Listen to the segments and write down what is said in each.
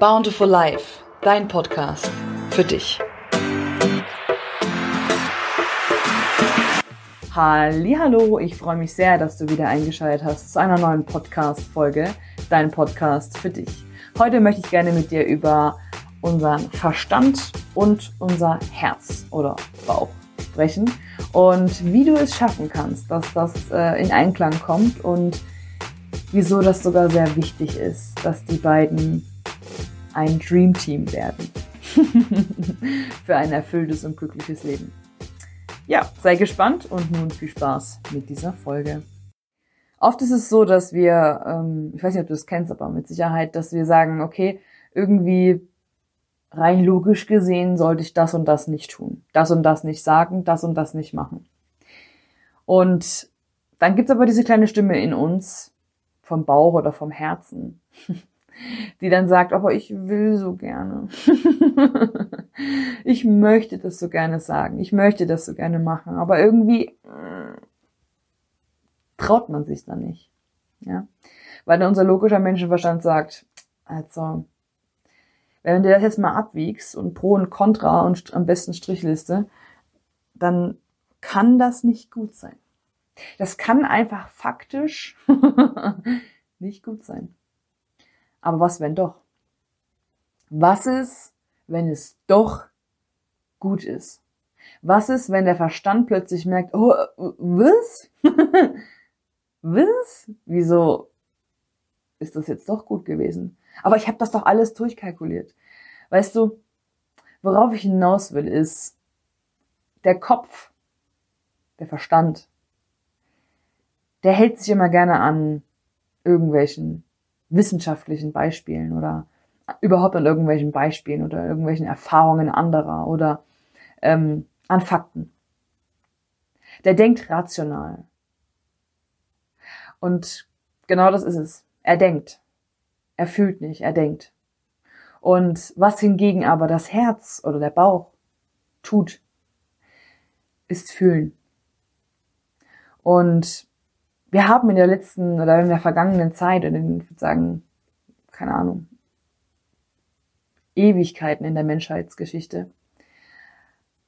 Bountiful Life, dein Podcast für dich. Hallo, ich freue mich sehr, dass du wieder eingeschaltet hast zu einer neuen Podcast Folge, dein Podcast für dich. Heute möchte ich gerne mit dir über unseren Verstand und unser Herz oder Bauch sprechen und wie du es schaffen kannst, dass das äh, in Einklang kommt und wieso das sogar sehr wichtig ist, dass die beiden ein Dream Team werden. Für ein erfülltes und glückliches Leben. Ja, sei gespannt und nun viel Spaß mit dieser Folge. Oft ist es so, dass wir, ähm, ich weiß nicht, ob du es kennst, aber mit Sicherheit, dass wir sagen, okay, irgendwie rein logisch gesehen sollte ich das und das nicht tun, das und das nicht sagen, das und das nicht machen. Und dann gibt's aber diese kleine Stimme in uns, vom Bauch oder vom Herzen, die dann sagt, aber ich will so gerne. ich möchte das so gerne sagen, ich möchte das so gerne machen, aber irgendwie äh, traut man sich dann nicht. Ja? Weil unser logischer Menschenverstand sagt, also, wenn du das jetzt mal abwiegst und Pro und Contra und am besten Strichliste, dann kann das nicht gut sein. Das kann einfach faktisch nicht gut sein. Aber was, wenn doch? Was ist, wenn es doch gut ist? Was ist, wenn der Verstand plötzlich merkt, oh, was? was? Wieso ist das jetzt doch gut gewesen? Aber ich habe das doch alles durchkalkuliert. Weißt du, worauf ich hinaus will, ist der Kopf, der Verstand, der hält sich immer gerne an irgendwelchen wissenschaftlichen Beispielen oder überhaupt an irgendwelchen Beispielen oder irgendwelchen Erfahrungen anderer oder ähm, an Fakten. Der denkt rational. Und genau das ist es. Er denkt. Er fühlt nicht, er denkt. Und was hingegen aber das Herz oder der Bauch tut, ist fühlen. Und wir haben in der letzten oder in der vergangenen Zeit, in den, ich würde sagen, keine Ahnung, Ewigkeiten in der Menschheitsgeschichte,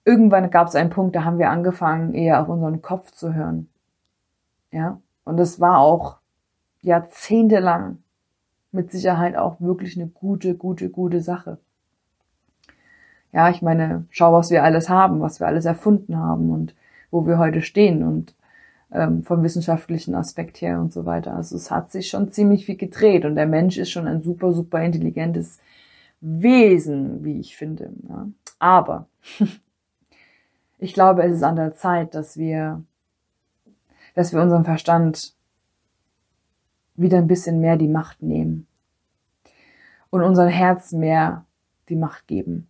irgendwann gab es einen Punkt, da haben wir angefangen, eher auf unseren Kopf zu hören. Ja, und das war auch jahrzehntelang mit Sicherheit auch wirklich eine gute, gute, gute Sache. Ja, ich meine, schau, was wir alles haben, was wir alles erfunden haben und wo wir heute stehen und ähm, vom wissenschaftlichen Aspekt her und so weiter. Also es hat sich schon ziemlich viel gedreht und der Mensch ist schon ein super, super intelligentes Wesen, wie ich finde. Ja. Aber ich glaube, es ist an der Zeit, dass wir, dass wir unserem Verstand wieder ein bisschen mehr die Macht nehmen und unserem Herz mehr die Macht geben.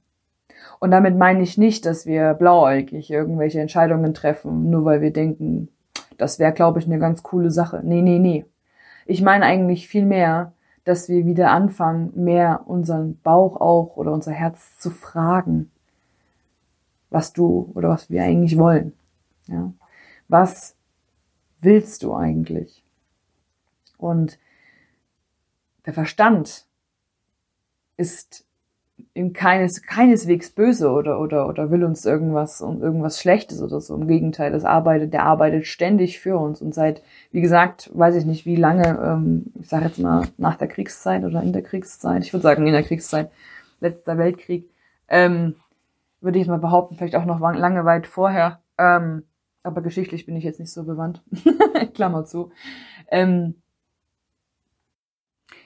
Und damit meine ich nicht, dass wir blauäugig irgendwelche Entscheidungen treffen, nur weil wir denken, das wäre, glaube ich, eine ganz coole Sache. Nee, nee, nee. Ich meine eigentlich viel mehr, dass wir wieder anfangen, mehr unseren Bauch auch oder unser Herz zu fragen, was du oder was wir eigentlich wollen. Ja? Was willst du eigentlich? Und der Verstand ist in keines, keineswegs böse oder, oder, oder will uns irgendwas, um irgendwas Schlechtes oder so. Im Gegenteil, das arbeitet, der arbeitet ständig für uns. Und seit, wie gesagt, weiß ich nicht wie lange, ähm, ich sage jetzt mal nach der Kriegszeit oder in der Kriegszeit, ich würde sagen in der Kriegszeit, letzter Weltkrieg, ähm, würde ich mal behaupten, vielleicht auch noch lange weit vorher, ähm, aber geschichtlich bin ich jetzt nicht so bewandt, Klammer zu, ähm,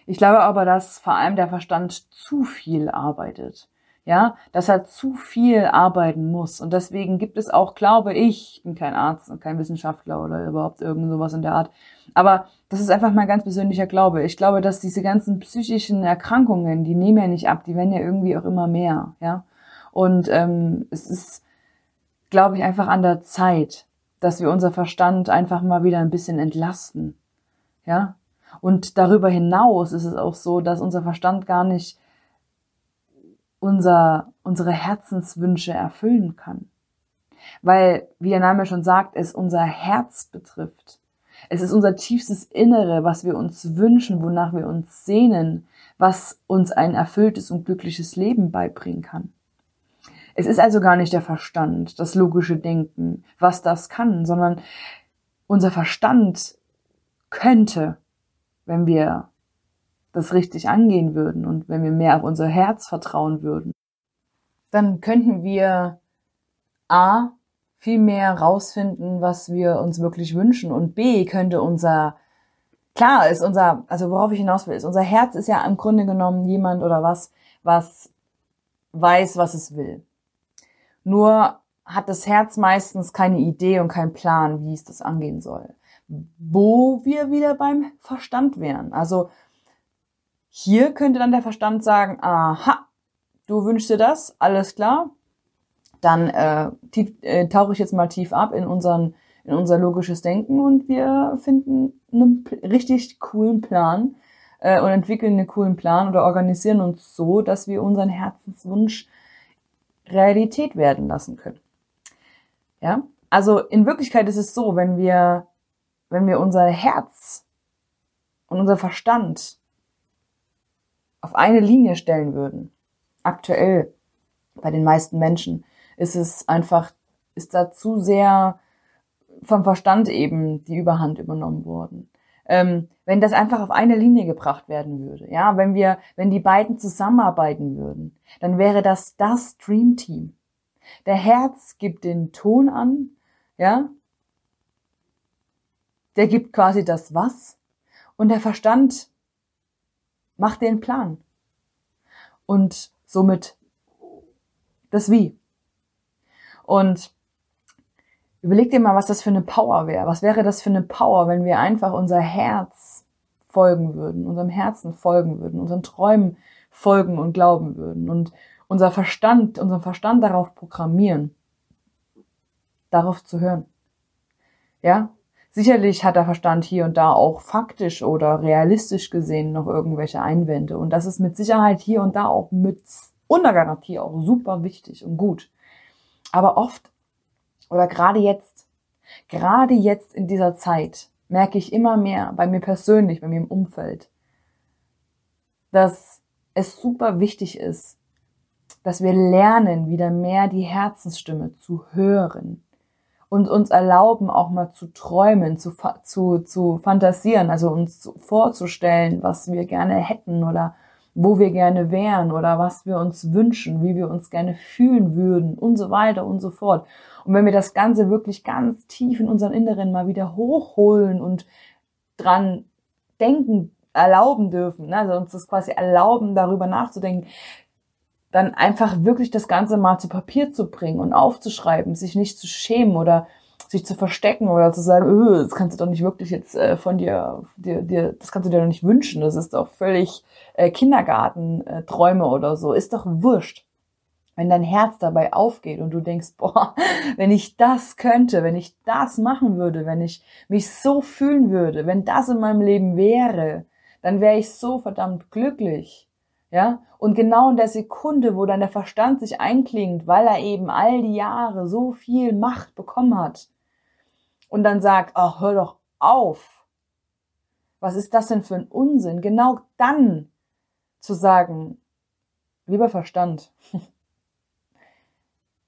ich glaube aber, dass vor allem der Verstand zu viel arbeitet. Ja, dass er zu viel arbeiten muss. Und deswegen gibt es auch, glaube ich, ich bin kein Arzt und kein Wissenschaftler oder überhaupt irgend sowas in der Art. Aber das ist einfach mein ganz persönlicher Glaube. Ich glaube, dass diese ganzen psychischen Erkrankungen, die nehmen ja nicht ab, die werden ja irgendwie auch immer mehr. Ja, und ähm, es ist, glaube ich, einfach an der Zeit, dass wir unser Verstand einfach mal wieder ein bisschen entlasten. Ja, und darüber hinaus ist es auch so, dass unser Verstand gar nicht unser, unsere Herzenswünsche erfüllen kann. Weil, wie der Name schon sagt, es unser Herz betrifft. Es ist unser tiefstes Innere, was wir uns wünschen, wonach wir uns sehnen, was uns ein erfülltes und glückliches Leben beibringen kann. Es ist also gar nicht der Verstand, das logische Denken, was das kann, sondern unser Verstand könnte, wenn wir das richtig angehen würden und wenn wir mehr auf unser Herz vertrauen würden, dann könnten wir A, viel mehr rausfinden, was wir uns wirklich wünschen und B, könnte unser, klar ist unser, also worauf ich hinaus will, ist unser Herz ist ja im Grunde genommen jemand oder was, was weiß, was es will. Nur hat das Herz meistens keine Idee und keinen Plan, wie es das angehen soll. Wo wir wieder beim Verstand wären. Also hier könnte dann der Verstand sagen, aha, du wünschst dir das, alles klar. Dann äh, tief, äh, tauche ich jetzt mal tief ab in unseren in unser logisches Denken und wir finden einen richtig coolen Plan äh, und entwickeln einen coolen Plan oder organisieren uns so, dass wir unseren Herzenswunsch Realität werden lassen können. Ja? Also in Wirklichkeit ist es so, wenn wir, wenn wir unser Herz und unser Verstand auf eine Linie stellen würden, aktuell bei den meisten Menschen, ist es einfach, ist da zu sehr vom Verstand eben die Überhand übernommen worden. Ähm, wenn das einfach auf eine Linie gebracht werden würde, ja, wenn wir, wenn die beiden zusammenarbeiten würden, dann wäre das das Dream Team. Der Herz gibt den Ton an, ja, der gibt quasi das Was und der Verstand macht den Plan und somit das Wie. Und überleg dir mal, was das für eine Power wäre. Was wäre das für eine Power, wenn wir einfach unser Herz folgen würden, unserem Herzen folgen würden, unseren Träumen folgen und glauben würden und unser Verstand, unseren Verstand darauf programmieren, darauf zu hören. Ja? Sicherlich hat der Verstand hier und da auch faktisch oder realistisch gesehen noch irgendwelche Einwände. Und das ist mit Sicherheit hier und da auch mit unter Garantie auch super wichtig und gut. Aber oft oder gerade jetzt, gerade jetzt in dieser Zeit merke ich immer mehr bei mir persönlich, bei mir im Umfeld, dass es super wichtig ist, dass wir lernen, wieder mehr die Herzensstimme zu hören und uns erlauben, auch mal zu träumen, zu, zu, zu fantasieren, also uns vorzustellen, was wir gerne hätten oder wo wir gerne wären oder was wir uns wünschen, wie wir uns gerne fühlen würden und so weiter und so fort. Und wenn wir das Ganze wirklich ganz tief in unseren Inneren mal wieder hochholen und dran denken, erlauben dürfen, ne? also uns das quasi erlauben, darüber nachzudenken, dann einfach wirklich das Ganze mal zu Papier zu bringen und aufzuschreiben, sich nicht zu schämen oder sich zu verstecken oder zu sagen, öh, das kannst du doch nicht wirklich jetzt äh, von dir, dir, dir, das kannst du dir doch nicht wünschen, das ist doch völlig äh, Kindergartenträume äh, oder so, ist doch wurscht. Wenn dein Herz dabei aufgeht und du denkst, boah, wenn ich das könnte, wenn ich das machen würde, wenn ich mich so fühlen würde, wenn das in meinem Leben wäre, dann wäre ich so verdammt glücklich. Ja? Und genau in der Sekunde, wo dann der Verstand sich einklingt, weil er eben all die Jahre so viel Macht bekommen hat und dann sagt, ach, hör doch auf. Was ist das denn für ein Unsinn? Genau dann zu sagen, lieber Verstand,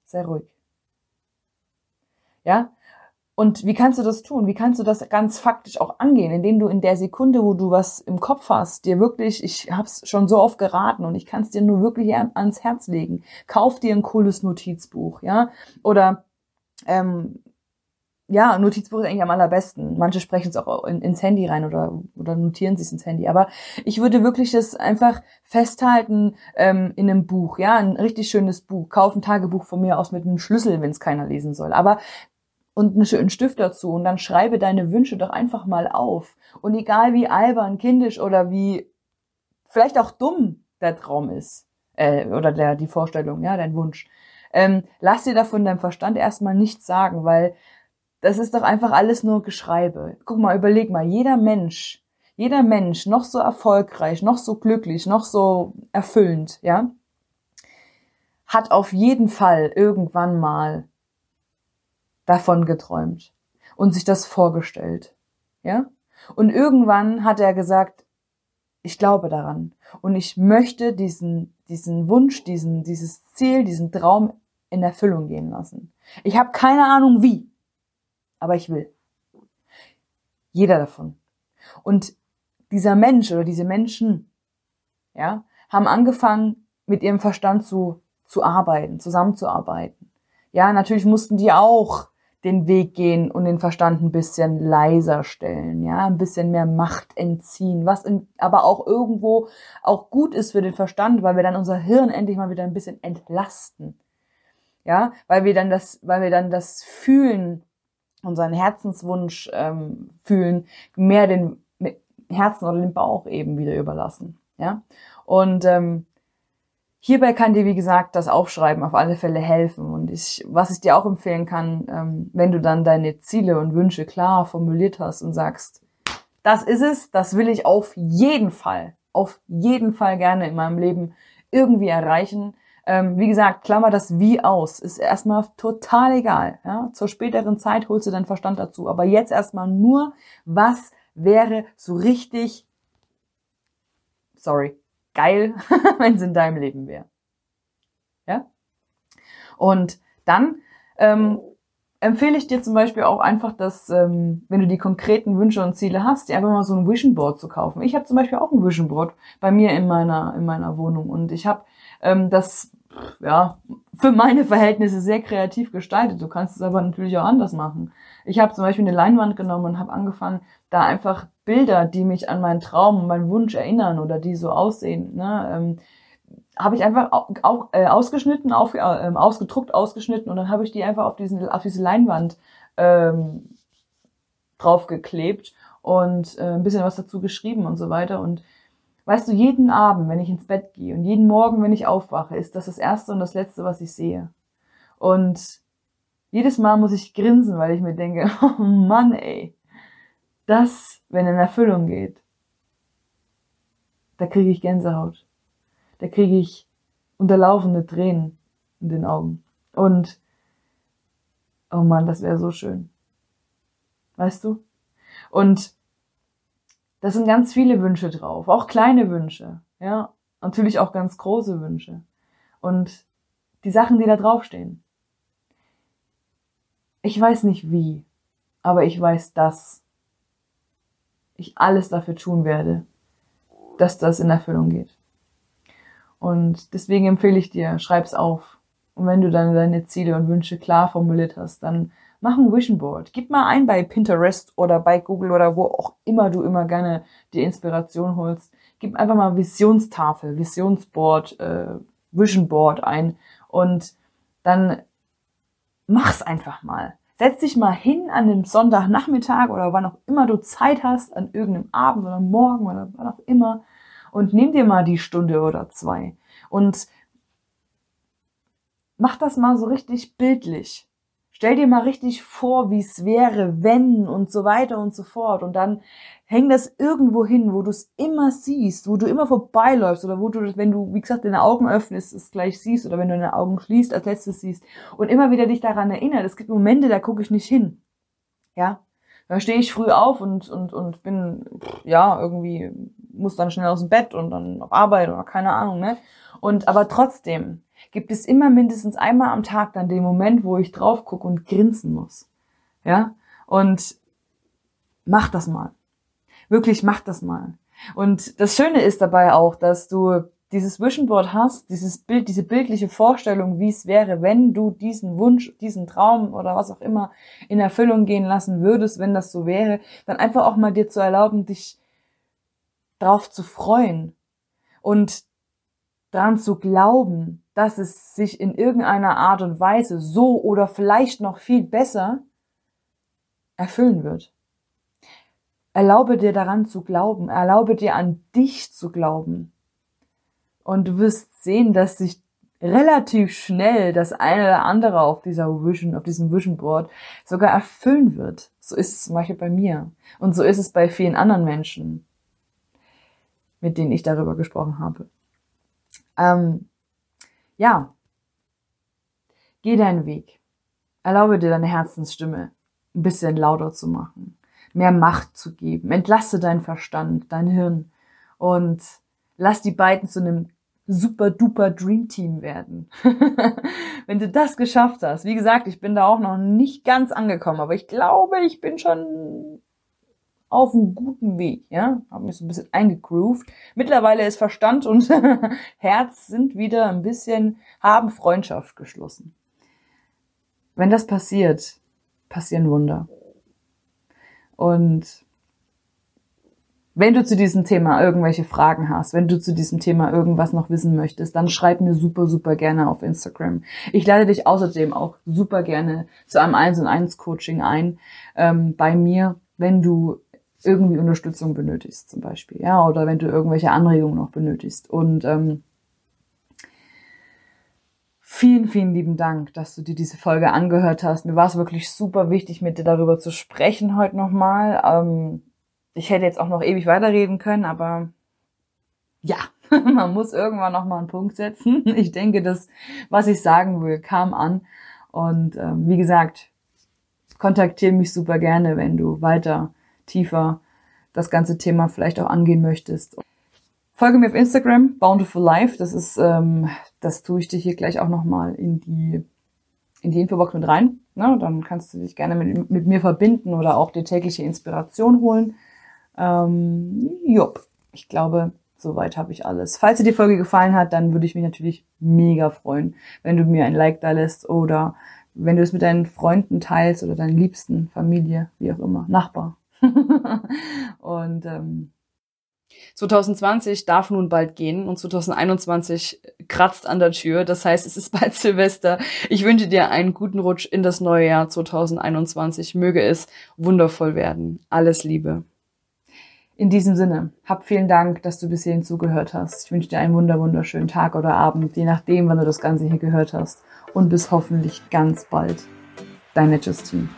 sei ruhig. Ja? Und wie kannst du das tun? Wie kannst du das ganz faktisch auch angehen, indem du in der Sekunde, wo du was im Kopf hast, dir wirklich, ich hab's schon so oft geraten und ich kann es dir nur wirklich ans Herz legen. Kauf dir ein cooles Notizbuch, ja? Oder ähm, ja, Notizbuch ist eigentlich am allerbesten. Manche sprechen es auch in, ins Handy rein oder, oder notieren sich ins Handy. Aber ich würde wirklich das einfach festhalten ähm, in einem Buch, ja, ein richtig schönes Buch. Kauf ein Tagebuch von mir aus mit einem Schlüssel, wenn es keiner lesen soll. Aber und einen schönen Stift dazu und dann schreibe deine Wünsche doch einfach mal auf. Und egal wie albern, kindisch oder wie vielleicht auch dumm der Traum ist äh, oder der die Vorstellung, ja, dein Wunsch, ähm, lass dir davon deinem Verstand erstmal nichts sagen, weil das ist doch einfach alles nur Geschreibe. Guck mal, überleg mal, jeder Mensch, jeder Mensch, noch so erfolgreich, noch so glücklich, noch so erfüllend, ja, hat auf jeden Fall irgendwann mal davon geträumt und sich das vorgestellt, ja? Und irgendwann hat er gesagt, ich glaube daran. Und ich möchte diesen, diesen Wunsch, diesen, dieses Ziel, diesen Traum in Erfüllung gehen lassen. Ich habe keine Ahnung wie, aber ich will. Jeder davon. Und dieser Mensch oder diese Menschen, ja, haben angefangen, mit ihrem Verstand zu, zu arbeiten, zusammenzuarbeiten. Ja, natürlich mussten die auch den Weg gehen und den Verstand ein bisschen leiser stellen, ja, ein bisschen mehr Macht entziehen, was in, aber auch irgendwo auch gut ist für den Verstand, weil wir dann unser Hirn endlich mal wieder ein bisschen entlasten. Ja, weil wir dann das, weil wir dann das Fühlen, unseren Herzenswunsch ähm, fühlen, mehr den Herzen oder den Bauch eben wieder überlassen. Ja, und ähm, Hierbei kann dir, wie gesagt, das Aufschreiben auf alle Fälle helfen. Und ich, was ich dir auch empfehlen kann, ähm, wenn du dann deine Ziele und Wünsche klar formuliert hast und sagst, das ist es, das will ich auf jeden Fall, auf jeden Fall gerne in meinem Leben irgendwie erreichen. Ähm, wie gesagt, klammer das Wie aus, ist erstmal total egal. Ja? Zur späteren Zeit holst du deinen Verstand dazu. Aber jetzt erstmal nur, was wäre so richtig, sorry, geil, wenn es in deinem Leben wäre. Ja? Und dann ähm, empfehle ich dir zum Beispiel auch einfach, dass, ähm, wenn du die konkreten Wünsche und Ziele hast, dir einfach mal so ein Vision Board zu kaufen. Ich habe zum Beispiel auch ein Vision Board bei mir in meiner, in meiner Wohnung und ich habe ähm, das ja, für meine Verhältnisse sehr kreativ gestaltet. Du kannst es aber natürlich auch anders machen. Ich habe zum Beispiel eine Leinwand genommen und habe angefangen, da einfach Bilder, die mich an meinen Traum meinen Wunsch erinnern oder die so aussehen, ne, ähm, habe ich einfach auch, auch äh, ausgeschnitten, auf, äh, ausgedruckt, ausgeschnitten und dann habe ich die einfach auf, diesen, auf diese Leinwand ähm, draufgeklebt und äh, ein bisschen was dazu geschrieben und so weiter. Und weißt du, jeden Abend, wenn ich ins Bett gehe und jeden Morgen, wenn ich aufwache, ist das das Erste und das Letzte, was ich sehe. Und jedes Mal muss ich grinsen, weil ich mir denke, oh Mann, ey, das, wenn in Erfüllung geht, da kriege ich Gänsehaut. Da kriege ich unterlaufende Tränen in den Augen. Und, oh Mann, das wäre so schön. Weißt du? Und da sind ganz viele Wünsche drauf, auch kleine Wünsche, ja, natürlich auch ganz große Wünsche. Und die Sachen, die da draufstehen. Ich weiß nicht wie, aber ich weiß, dass ich alles dafür tun werde, dass das in Erfüllung geht. Und deswegen empfehle ich dir, schreib's auf. Und wenn du dann deine Ziele und Wünsche klar formuliert hast, dann mach ein Vision Board. Gib mal ein bei Pinterest oder bei Google oder wo auch immer du immer gerne die Inspiration holst. Gib einfach mal Visionstafel, Visionsboard, äh, Vision Board ein und dann mach's einfach mal. Setz dich mal hin an dem Sonntagnachmittag oder wann auch immer du Zeit hast, an irgendeinem Abend oder Morgen oder wann auch immer und nimm dir mal die Stunde oder zwei und mach das mal so richtig bildlich. Stell dir mal richtig vor, wie es wäre, wenn und so weiter und so fort. Und dann häng das irgendwo hin, wo du es immer siehst, wo du immer vorbeiläufst oder wo du, wenn du, wie gesagt, deine Augen öffnest, es gleich siehst oder wenn du deine Augen schließt, als letztes siehst und immer wieder dich daran erinnert. Es gibt Momente, da gucke ich nicht hin. Ja, da stehe ich früh auf und, und, und bin, ja, irgendwie, muss dann schnell aus dem Bett und dann auf Arbeit oder keine Ahnung, ne? Und aber trotzdem, gibt es immer mindestens einmal am Tag dann den Moment, wo ich drauf gucke und grinsen muss. Ja? Und mach das mal. Wirklich mach das mal. Und das Schöne ist dabei auch, dass du dieses Vision Board hast, dieses Bild, diese bildliche Vorstellung, wie es wäre, wenn du diesen Wunsch, diesen Traum oder was auch immer in Erfüllung gehen lassen würdest, wenn das so wäre, dann einfach auch mal dir zu erlauben, dich drauf zu freuen und daran zu glauben, dass es sich in irgendeiner Art und Weise so oder vielleicht noch viel besser erfüllen wird. Erlaube dir daran zu glauben, erlaube dir an dich zu glauben. Und du wirst sehen, dass sich relativ schnell das eine oder andere auf dieser Vision, auf diesem Vision Board sogar erfüllen wird. So ist es zum Beispiel bei mir. Und so ist es bei vielen anderen Menschen, mit denen ich darüber gesprochen habe. Ähm, ja, geh deinen Weg. Erlaube dir deine Herzensstimme ein bisschen lauter zu machen, mehr Macht zu geben. Entlasse deinen Verstand, dein Hirn und lass die beiden zu einem super duper Dream Team werden. Wenn du das geschafft hast, wie gesagt, ich bin da auch noch nicht ganz angekommen, aber ich glaube, ich bin schon auf einem guten Weg, ja, habe mich so ein bisschen eingegroovt. Mittlerweile ist Verstand und Herz sind wieder ein bisschen, haben Freundschaft geschlossen. Wenn das passiert, passieren Wunder. Und wenn du zu diesem Thema irgendwelche Fragen hast, wenn du zu diesem Thema irgendwas noch wissen möchtest, dann schreib mir super, super gerne auf Instagram. Ich lade dich außerdem auch super gerne zu einem 1 und 1 Coaching ein ähm, bei mir, wenn du irgendwie Unterstützung benötigst zum Beispiel, ja, oder wenn du irgendwelche Anregungen noch benötigst. Und ähm, vielen, vielen lieben Dank, dass du dir diese Folge angehört hast. Mir war es wirklich super wichtig, mit dir darüber zu sprechen heute nochmal. Ähm, ich hätte jetzt auch noch ewig weiterreden können, aber ja, man muss irgendwann nochmal einen Punkt setzen. Ich denke, das, was ich sagen will, kam an. Und ähm, wie gesagt, kontaktiere mich super gerne, wenn du weiter tiefer das ganze Thema vielleicht auch angehen möchtest. Folge mir auf Instagram, Bountiful Life. Das ist, ähm, das tue ich dir hier gleich auch nochmal in die, in die Infobox mit rein. Ne? Dann kannst du dich gerne mit, mit mir verbinden oder auch die tägliche Inspiration holen. Ähm, jupp, ich glaube, soweit habe ich alles. Falls dir die Folge gefallen hat, dann würde ich mich natürlich mega freuen, wenn du mir ein Like da lässt oder wenn du es mit deinen Freunden teilst oder deinen Liebsten, Familie, wie auch immer, Nachbar, und ähm, 2020 darf nun bald gehen und 2021 kratzt an der Tür. Das heißt, es ist bald Silvester. Ich wünsche dir einen guten Rutsch in das neue Jahr 2021. Möge es wundervoll werden. Alles Liebe. In diesem Sinne, hab vielen Dank, dass du bis hierhin zugehört hast. Ich wünsche dir einen wunder wunderschönen Tag oder Abend, je nachdem, wann du das Ganze hier gehört hast. Und bis hoffentlich ganz bald. Deine Justine.